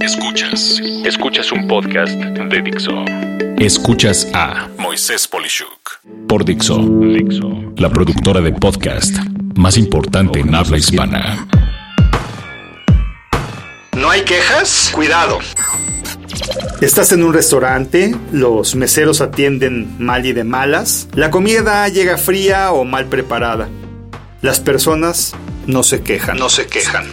Escuchas. Escuchas un podcast de Dixo. Escuchas a Moisés Polishuk por Dixo. Dixo. La productora de podcast más importante en habla hispana. ¿No hay quejas? Cuidado. Estás en un restaurante, los meseros atienden mal y de malas, la comida llega fría o mal preparada. Las personas no se quejan. No se quejan.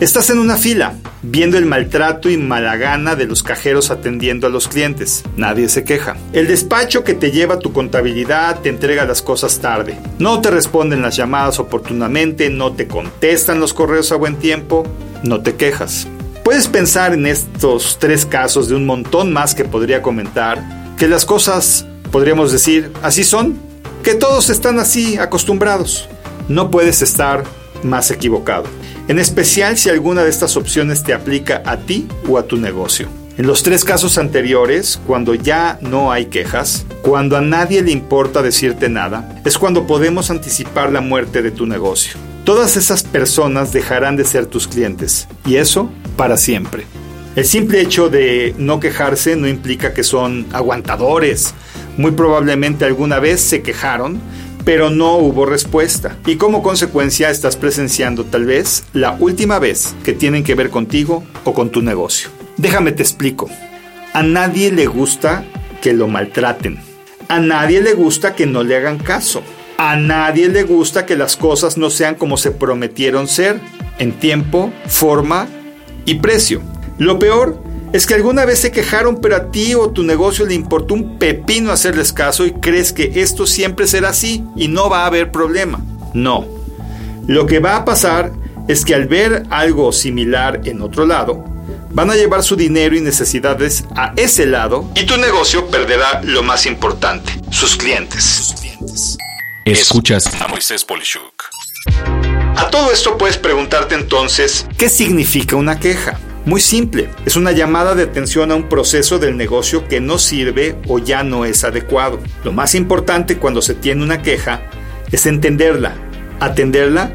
Estás en una fila, viendo el maltrato y mala gana de los cajeros atendiendo a los clientes. Nadie se queja. El despacho que te lleva tu contabilidad te entrega las cosas tarde. No te responden las llamadas oportunamente, no te contestan los correos a buen tiempo. No te quejas. Puedes pensar en estos tres casos de un montón más que podría comentar, que las cosas, podríamos decir, así son, que todos están así acostumbrados. No puedes estar más equivocado en especial si alguna de estas opciones te aplica a ti o a tu negocio. En los tres casos anteriores, cuando ya no hay quejas, cuando a nadie le importa decirte nada, es cuando podemos anticipar la muerte de tu negocio. Todas esas personas dejarán de ser tus clientes, y eso para siempre. El simple hecho de no quejarse no implica que son aguantadores. Muy probablemente alguna vez se quejaron, pero no hubo respuesta. Y como consecuencia estás presenciando tal vez la última vez que tienen que ver contigo o con tu negocio. Déjame te explico. A nadie le gusta que lo maltraten. A nadie le gusta que no le hagan caso. A nadie le gusta que las cosas no sean como se prometieron ser, en tiempo, forma y precio. Lo peor es que alguna vez se quejaron, pero a ti o tu negocio le importó un pepino hacerles caso y crees que esto siempre será así y no va a haber problema. No. Lo que va a pasar es que al ver algo similar en otro lado, van a llevar su dinero y necesidades a ese lado y tu negocio perderá lo más importante, sus clientes. Sus clientes. Escuchas a Moisés Polishuk. A todo esto puedes preguntarte entonces, ¿qué significa una queja? Muy simple, es una llamada de atención a un proceso del negocio que no sirve o ya no es adecuado. Lo más importante cuando se tiene una queja es entenderla, atenderla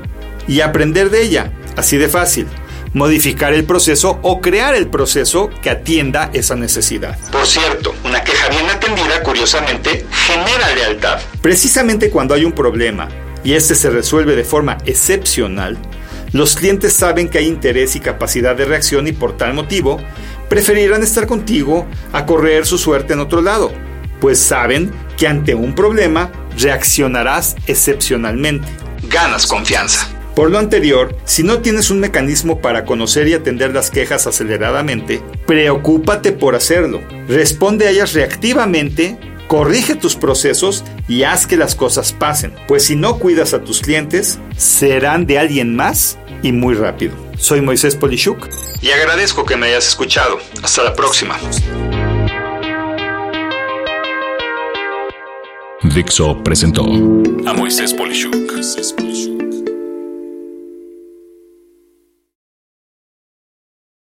y aprender de ella. Así de fácil. Modificar el proceso o crear el proceso que atienda esa necesidad. Por cierto, una queja bien atendida, curiosamente, genera lealtad. Precisamente cuando hay un problema y este se resuelve de forma excepcional, los clientes saben que hay interés y capacidad de reacción y por tal motivo preferirán estar contigo a correr su suerte en otro lado, pues saben que ante un problema reaccionarás excepcionalmente. Ganas confianza. Por lo anterior, si no tienes un mecanismo para conocer y atender las quejas aceleradamente, preocúpate por hacerlo. Responde a ellas reactivamente corrige tus procesos y haz que las cosas pasen, pues si no cuidas a tus clientes, serán de alguien más y muy rápido. Soy Moisés Polishuk y agradezco que me hayas escuchado. Hasta la próxima. Dixo presentó a Moisés Polishuk